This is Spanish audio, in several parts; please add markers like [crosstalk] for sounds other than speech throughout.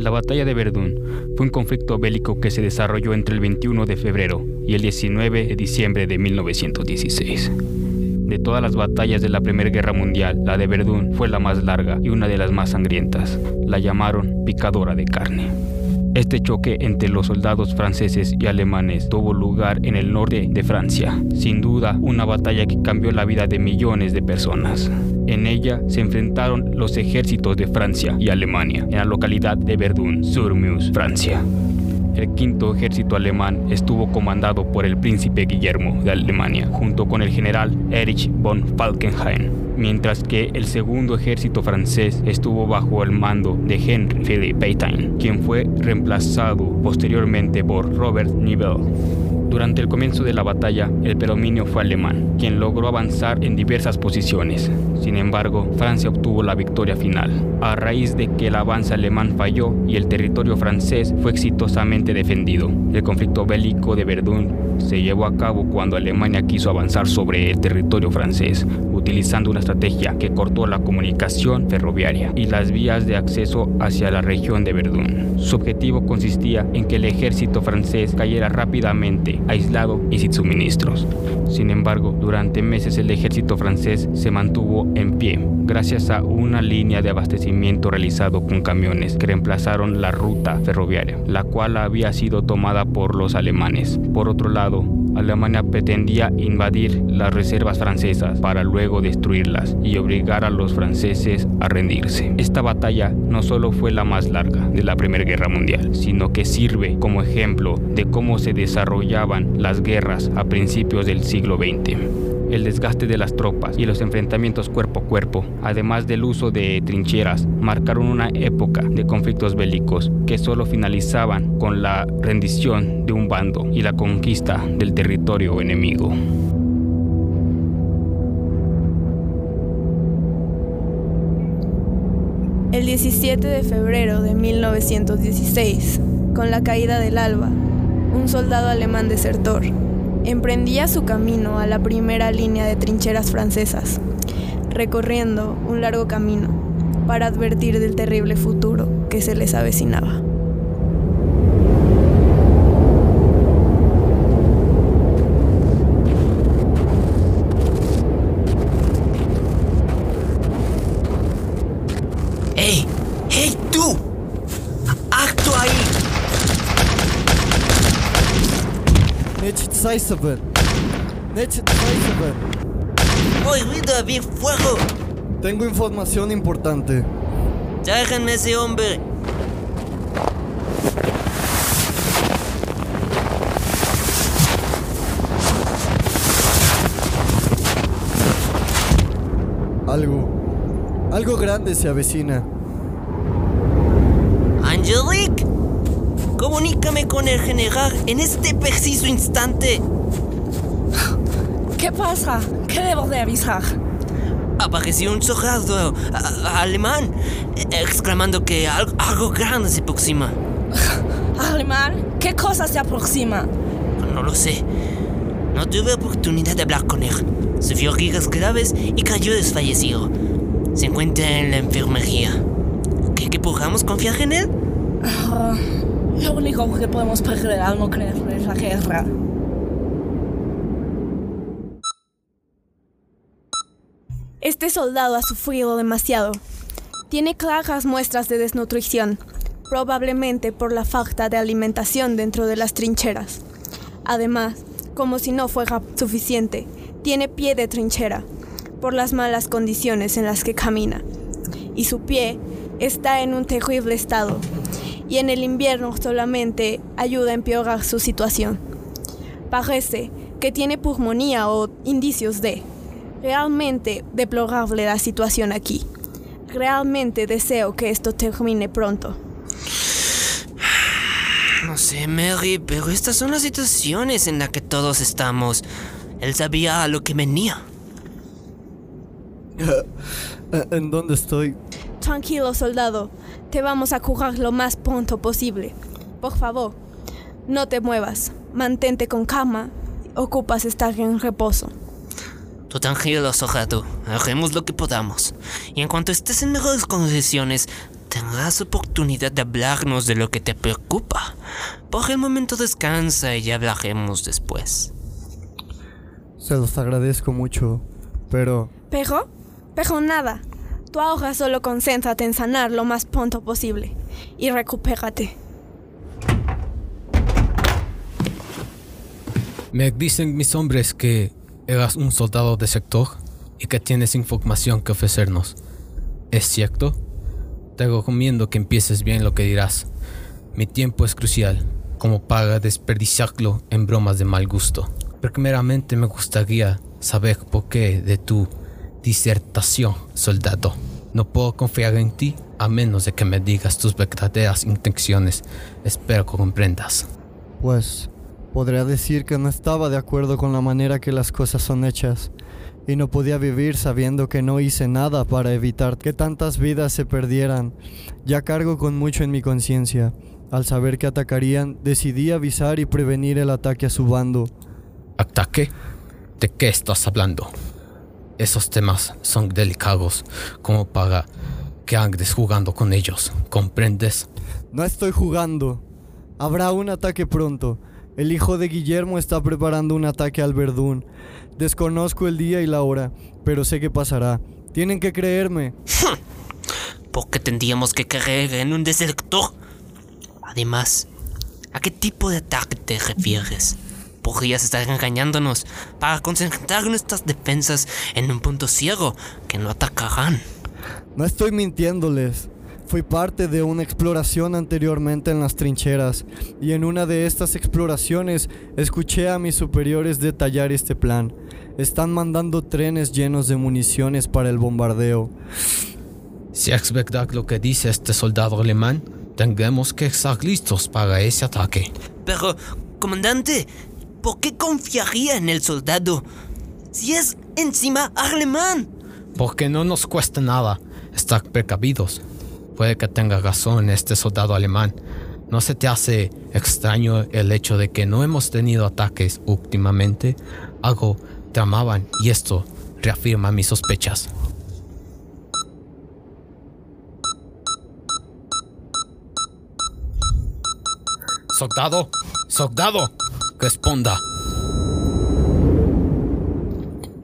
La batalla de Verdún fue un conflicto bélico que se desarrolló entre el 21 de febrero y el 19 de diciembre de 1916. De todas las batallas de la Primera Guerra Mundial, la de Verdún fue la más larga y una de las más sangrientas. La llamaron picadora de carne. Este choque entre los soldados franceses y alemanes tuvo lugar en el norte de Francia, sin duda una batalla que cambió la vida de millones de personas. En ella se enfrentaron los ejércitos de Francia y Alemania en la localidad de Verdun-sur-Meuse, Francia. El quinto ejército alemán estuvo comandado por el príncipe Guillermo de Alemania, junto con el general Erich von Falkenhayn, mientras que el segundo ejército francés estuvo bajo el mando de Henry Philippe Pétain, quien fue reemplazado posteriormente por Robert Nivelle. Durante el comienzo de la batalla, el predominio fue alemán, quien logró avanzar en diversas posiciones. Sin embargo, Francia obtuvo la victoria final, a raíz de que el avance alemán falló y el territorio francés fue exitosamente defendido. El conflicto bélico de Verdún se llevó a cabo cuando Alemania quiso avanzar sobre el territorio francés, utilizando una estrategia que cortó la comunicación ferroviaria y las vías de acceso hacia la región de Verdún. Su objetivo consistía en que el ejército francés cayera rápidamente, aislado y sin suministros. Sin embargo, durante meses el ejército francés se mantuvo en pie, gracias a una línea de abastecimiento realizado con camiones que reemplazaron la ruta ferroviaria, la cual había sido tomada por los alemanes. Por otro lado, Alemania pretendía invadir las reservas francesas para luego destruirlas y obligar a los franceses a rendirse. Esta batalla no solo fue la más larga de la Primera Guerra Mundial, sino que sirve como ejemplo de cómo se desarrollaban las guerras a principios del siglo XX el desgaste de las tropas y los enfrentamientos cuerpo a cuerpo, además del uso de trincheras, marcaron una época de conflictos bélicos que solo finalizaban con la rendición de un bando y la conquista del territorio enemigo. El 17 de febrero de 1916, con la caída del alba, un soldado alemán desertor emprendía su camino a la primera línea de trincheras francesas, recorriendo un largo camino para advertir del terrible futuro que se les avecinaba. Nicht Zeiseben. Nicht Zeiseben. ¡Oye, ruido! ¡Bien fuego! Tengo información importante. ¡Déjenme ese hombre! Algo. Algo grande se avecina. ¡Angelique! Comunícame con el general en este preciso instante. ¿Qué pasa? ¿Qué debo de avisar? Apareció un soldado alemán exclamando que algo, algo grande se aproxima. [laughs] Alemán, ¿qué cosa se aproxima? No lo sé. No tuve oportunidad de hablar con él. Sufrió heridas graves y cayó desfallecido. Se encuentra en la enfermería. ¿Qué que podamos confiar en él? [laughs] lo único que podemos perder al no creer es la guerra. Este soldado ha sufrido demasiado. Tiene claras muestras de desnutrición, probablemente por la falta de alimentación dentro de las trincheras. Además, como si no fuera suficiente, tiene pie de trinchera, por las malas condiciones en las que camina. Y su pie está en un terrible estado, y en el invierno solamente ayuda a empeorar su situación. Parece que tiene pulmonía o indicios de. Realmente deplorable la situación aquí. Realmente deseo que esto termine pronto. No sé, Mary, pero estas son las situaciones en las que todos estamos. Él sabía a lo que venía. [laughs] ¿En dónde estoy? Tranquilo, soldado. Te vamos a curar lo más pronto posible. Por favor, no te muevas. Mantente con calma. Ocupas estar en reposo. Tú tranquilo, soldado. Haremos lo que podamos. Y en cuanto estés en mejores condiciones, tendrás oportunidad de hablarnos de lo que te preocupa. Por el momento descansa y ya hablaremos después. Se los agradezco mucho, pero ¿Pero? Pero nada. Tú ahora solo concéntrate en sanar lo más pronto posible. Y recupérate. Me dicen mis hombres que eras un soldado de sector y que tienes información que ofrecernos. ¿Es cierto? Te recomiendo que empieces bien lo que dirás. Mi tiempo es crucial, como para desperdiciarlo en bromas de mal gusto. Primeramente me gustaría saber por qué de tu disertación, soldado. No puedo confiar en ti a menos de que me digas tus verdaderas intenciones. Espero que comprendas. pues podría decir que no estaba de acuerdo con la manera que las cosas son hechas y no podía vivir sabiendo que no hice nada para evitar que tantas vidas se perdieran. Ya cargo con mucho en mi conciencia. Al saber que atacarían, decidí avisar y prevenir el ataque a su bando. ¿Ataque? ¿De qué estás hablando? Esos temas son delicados como para que andes jugando con ellos, ¿comprendes? No estoy jugando. Habrá un ataque pronto. El hijo de Guillermo está preparando un ataque al Verdún. Desconozco el día y la hora, pero sé que pasará. Tienen que creerme. [laughs] ¿Por qué tendríamos que creer en un desertor? Además, ¿a qué tipo de ataque te refieres? Podrías estar engañándonos para concentrar nuestras defensas en un punto ciego que no atacarán. No estoy mintiéndoles. Fui parte de una exploración anteriormente en las trincheras y en una de estas exploraciones escuché a mis superiores detallar este plan. Están mandando trenes llenos de municiones para el bombardeo. Si es verdad lo que dice este soldado alemán, tendremos que estar listos para ese ataque. Pero, comandante, ¿por qué confiaría en el soldado? Si es encima alemán. Porque no nos cuesta nada estar precavidos. Puede que tenga razón este soldado alemán. ¿No se te hace extraño el hecho de que no hemos tenido ataques últimamente? Algo tramaban y esto reafirma mis sospechas. Soldado, soldado, responda.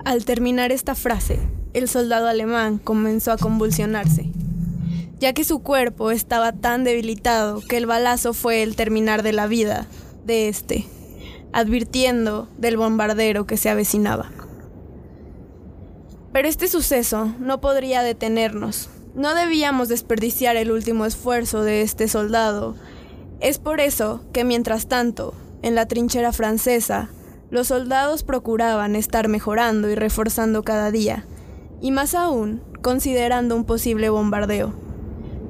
Al terminar esta frase, el soldado alemán comenzó a convulsionarse, ya que su cuerpo estaba tan debilitado que el balazo fue el terminar de la vida de este, advirtiendo del bombardero que se avecinaba. Pero este suceso no podría detenernos. No debíamos desperdiciar el último esfuerzo de este soldado. Es por eso que mientras tanto, en la trinchera francesa, los soldados procuraban estar mejorando y reforzando cada día, y más aún considerando un posible bombardeo.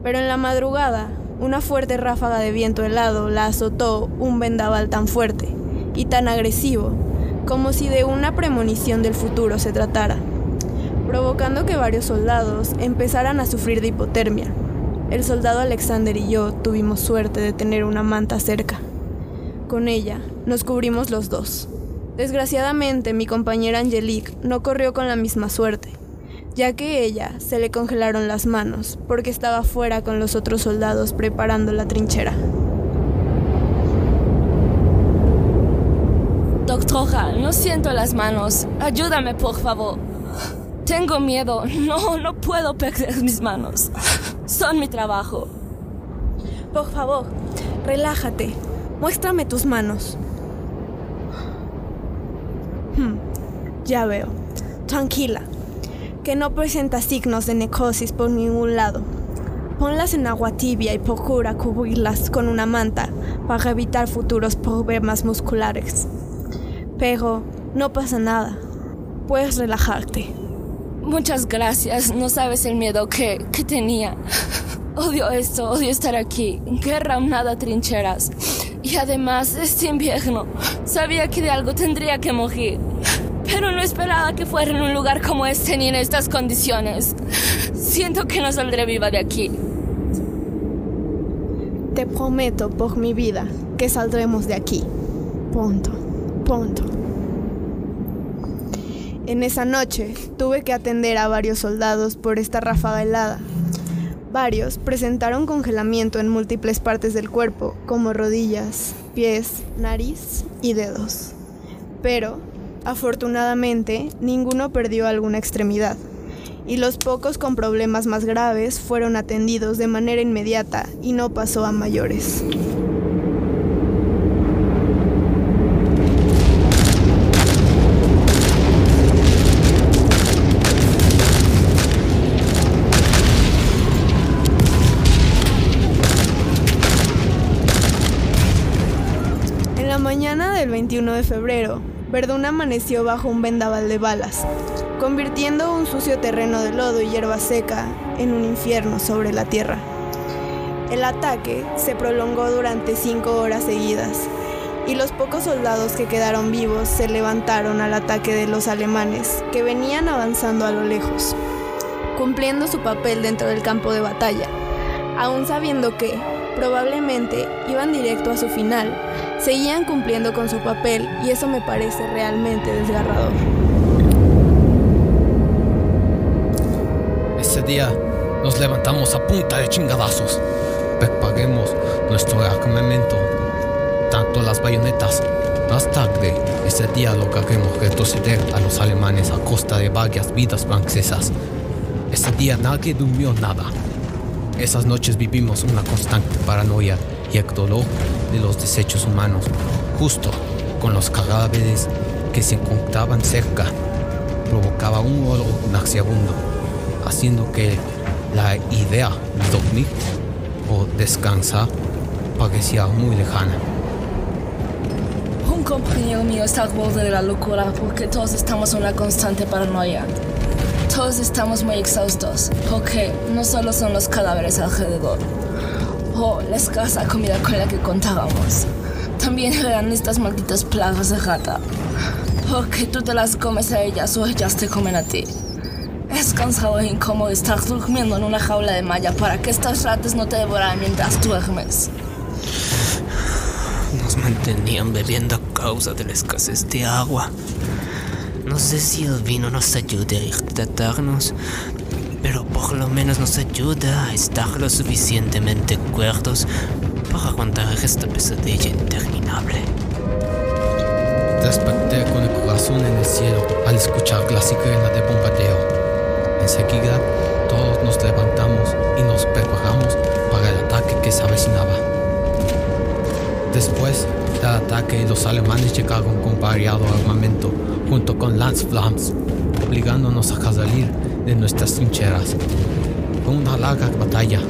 Pero en la madrugada, una fuerte ráfaga de viento helado la azotó un vendaval tan fuerte y tan agresivo, como si de una premonición del futuro se tratara, provocando que varios soldados empezaran a sufrir de hipotermia. El soldado Alexander y yo tuvimos suerte de tener una manta cerca. Con ella nos cubrimos los dos. Desgraciadamente mi compañera Angelique no corrió con la misma suerte, ya que ella se le congelaron las manos porque estaba fuera con los otros soldados preparando la trinchera. Doctora, no siento las manos. Ayúdame, por favor. Tengo miedo. No, no puedo perder mis manos. Son mi trabajo. Por favor, relájate. Muéstrame tus manos. Hmm, ya veo. Tranquila. Que no presenta signos de necrosis por ningún lado. Ponlas en agua tibia y procura cubrirlas con una manta para evitar futuros problemas musculares. Pero no pasa nada. Puedes relajarte. Muchas gracias. No sabes el miedo que, que tenía. [laughs] Odio esto, odio estar aquí. Guerra, nada trincheras. Y además, este invierno, sabía que de algo tendría que morir. Pero no esperaba que fuera en un lugar como este ni en estas condiciones. Siento que no saldré viva de aquí. Te prometo por mi vida que saldremos de aquí. Pronto, pronto. En esa noche tuve que atender a varios soldados por esta ráfaga helada. Varios presentaron congelamiento en múltiples partes del cuerpo, como rodillas, pies, nariz y dedos. Pero, afortunadamente, ninguno perdió alguna extremidad, y los pocos con problemas más graves fueron atendidos de manera inmediata y no pasó a mayores. 21 de febrero, Verdún amaneció bajo un vendaval de balas, convirtiendo un sucio terreno de lodo y hierba seca en un infierno sobre la tierra. El ataque se prolongó durante cinco horas seguidas, y los pocos soldados que quedaron vivos se levantaron al ataque de los alemanes, que venían avanzando a lo lejos, cumpliendo su papel dentro del campo de batalla, aún sabiendo que, probablemente, iban directo a su final, seguían cumpliendo con su papel y eso me parece realmente desgarrador. Ese día nos levantamos a punta de chingadazos. Preparemos nuestro armamento, tanto las bayonetas. Más tarde, ese día lograremos retroceder a los alemanes a costa de varias vidas francesas. Ese día nadie durmió nada. Esas noches vivimos una constante paranoia y el dolor de los desechos humanos, justo con los cadáveres que se encontraban cerca, provocaba un olor nauseabundo, haciendo que la idea de dormir o descansar parecía muy lejana. Un compañero mío está al borde de la locura porque todos estamos en una constante paranoia. Todos estamos muy exhaustos porque no solo son los cadáveres alrededor o la escasa comida con la que contábamos. También eran estas malditas plagas de rata. O que tú te las comes a ellas o ellas te comen a ti. Es cansado e incómodo estar durmiendo en una jaula de malla para que estas ratas no te devoran mientras duermes. Nos mantenían bebiendo a causa de la escasez de agua. No sé si el vino nos ayude a hidratarnos, pero por lo menos nos ayuda a estar lo suficientemente cuerdos para aguantar esta pesadilla interminable. Desperté con el corazón en el cielo al escuchar la sirena de bombardeo. Enseguida, todos nos levantamos y nos preparamos para el ataque que se avecinaba. Después del ataque, los alemanes llegaron con variado armamento junto con Lanzflams, obligándonos a salir de nuestras trincheras. Fue una larga batalla.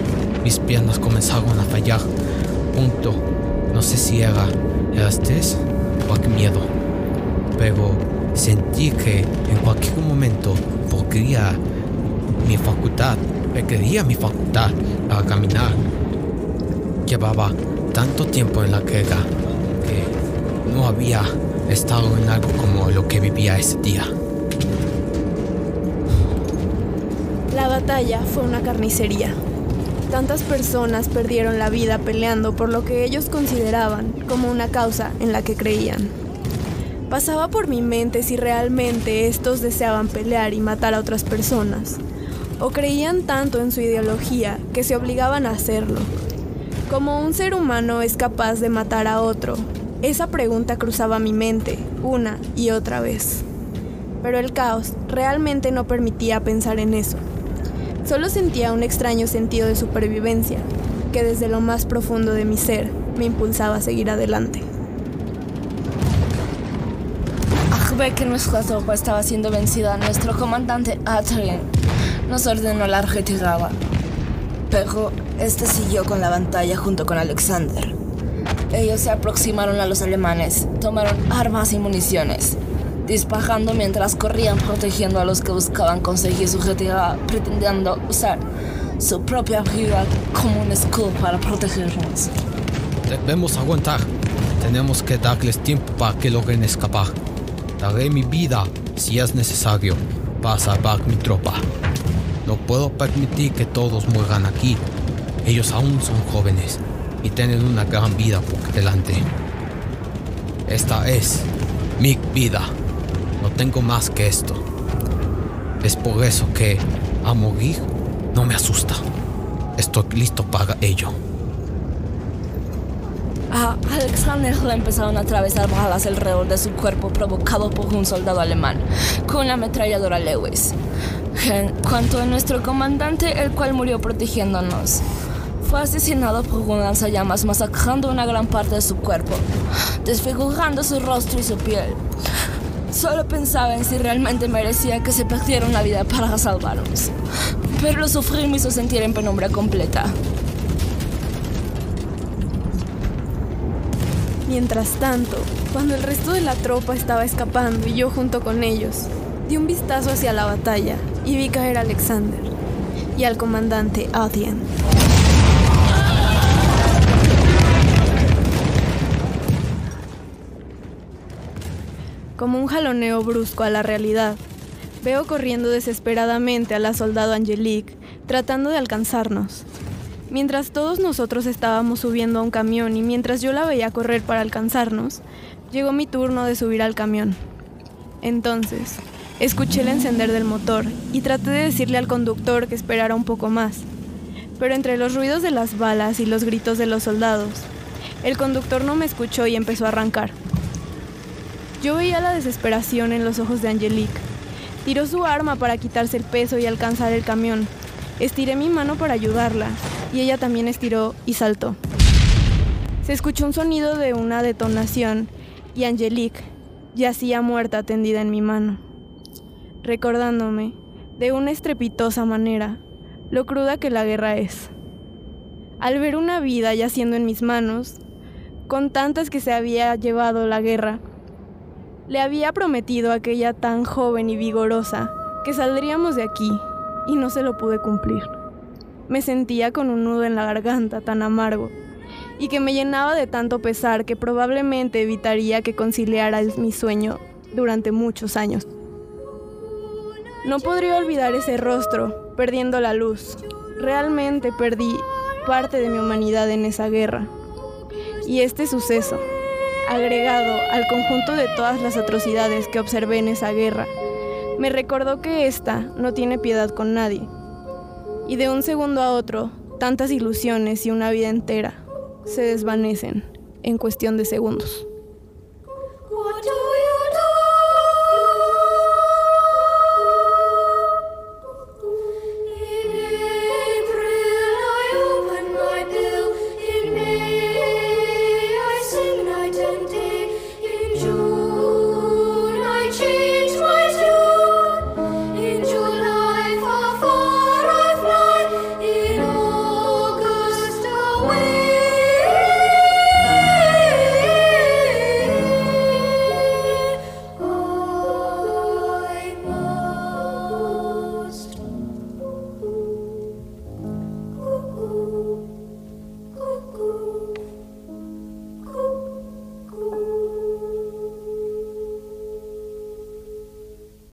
Mis piernas comenzaron a fallar. Punto. No sé si era estrés o miedo. Pero sentí que en cualquier momento podría mi facultad, perdería mi facultad para caminar. Llevaba tanto tiempo en la guerra que no había estado en algo como lo que vivía ese día. La batalla fue una carnicería. Tantas personas perdieron la vida peleando por lo que ellos consideraban como una causa en la que creían. Pasaba por mi mente si realmente estos deseaban pelear y matar a otras personas, o creían tanto en su ideología que se obligaban a hacerlo. Como un ser humano es capaz de matar a otro, esa pregunta cruzaba mi mente una y otra vez. Pero el caos realmente no permitía pensar en eso. Solo sentía un extraño sentido de supervivencia que desde lo más profundo de mi ser me impulsaba a seguir adelante. Ver que nuestra tropa estaba siendo vencida, nuestro comandante Adrien nos ordenó la retirada. Pero este siguió con la batalla junto con Alexander. Ellos se aproximaron a los alemanes, tomaron armas y municiones, disparando mientras corrían protegiendo a los que buscaban conseguir su retirada, pretendiendo usar su propia vida como un escudo para protegernos. Debemos aguantar. Tenemos que darles tiempo para que logren escapar. Daré mi vida si es necesario para salvar mi tropa. No puedo permitir que todos mueran aquí. Ellos aún son jóvenes y tienen una gran vida por delante. Esta es mi vida. Tengo más que esto. Es por eso que a morir no me asusta. Estoy listo para ello. A Alexander le empezaron a atravesar balas alrededor de su cuerpo provocado por un soldado alemán con la ametralladora Lewis. En cuanto a nuestro comandante, el cual murió protegiéndonos, fue asesinado por un lanzallamas masacrando una gran parte de su cuerpo, desfigurando su rostro y su piel. Solo pensaba en si realmente merecía que se perdiera una vida para salvarnos. Pero lo sufrir me hizo sentir en penumbra completa. Mientras tanto, cuando el resto de la tropa estaba escapando y yo junto con ellos, di un vistazo hacia la batalla y vi caer a Alexander y al comandante Adien. Como un jaloneo brusco a la realidad, veo corriendo desesperadamente a la soldado Angelique, tratando de alcanzarnos. Mientras todos nosotros estábamos subiendo a un camión y mientras yo la veía correr para alcanzarnos, llegó mi turno de subir al camión. Entonces, escuché el encender del motor y traté de decirle al conductor que esperara un poco más. Pero entre los ruidos de las balas y los gritos de los soldados, el conductor no me escuchó y empezó a arrancar. Yo veía la desesperación en los ojos de Angelique. Tiró su arma para quitarse el peso y alcanzar el camión. Estiré mi mano para ayudarla y ella también estiró y saltó. Se escuchó un sonido de una detonación y Angelique yacía muerta tendida en mi mano, recordándome de una estrepitosa manera lo cruda que la guerra es. Al ver una vida yaciendo en mis manos, con tantas que se había llevado la guerra, le había prometido a aquella tan joven y vigorosa que saldríamos de aquí y no se lo pude cumplir. Me sentía con un nudo en la garganta tan amargo y que me llenaba de tanto pesar que probablemente evitaría que conciliara mi sueño durante muchos años. No podría olvidar ese rostro, perdiendo la luz. Realmente perdí parte de mi humanidad en esa guerra. Y este suceso agregado al conjunto de todas las atrocidades que observé en esa guerra, me recordó que ésta no tiene piedad con nadie. Y de un segundo a otro, tantas ilusiones y una vida entera se desvanecen en cuestión de segundos.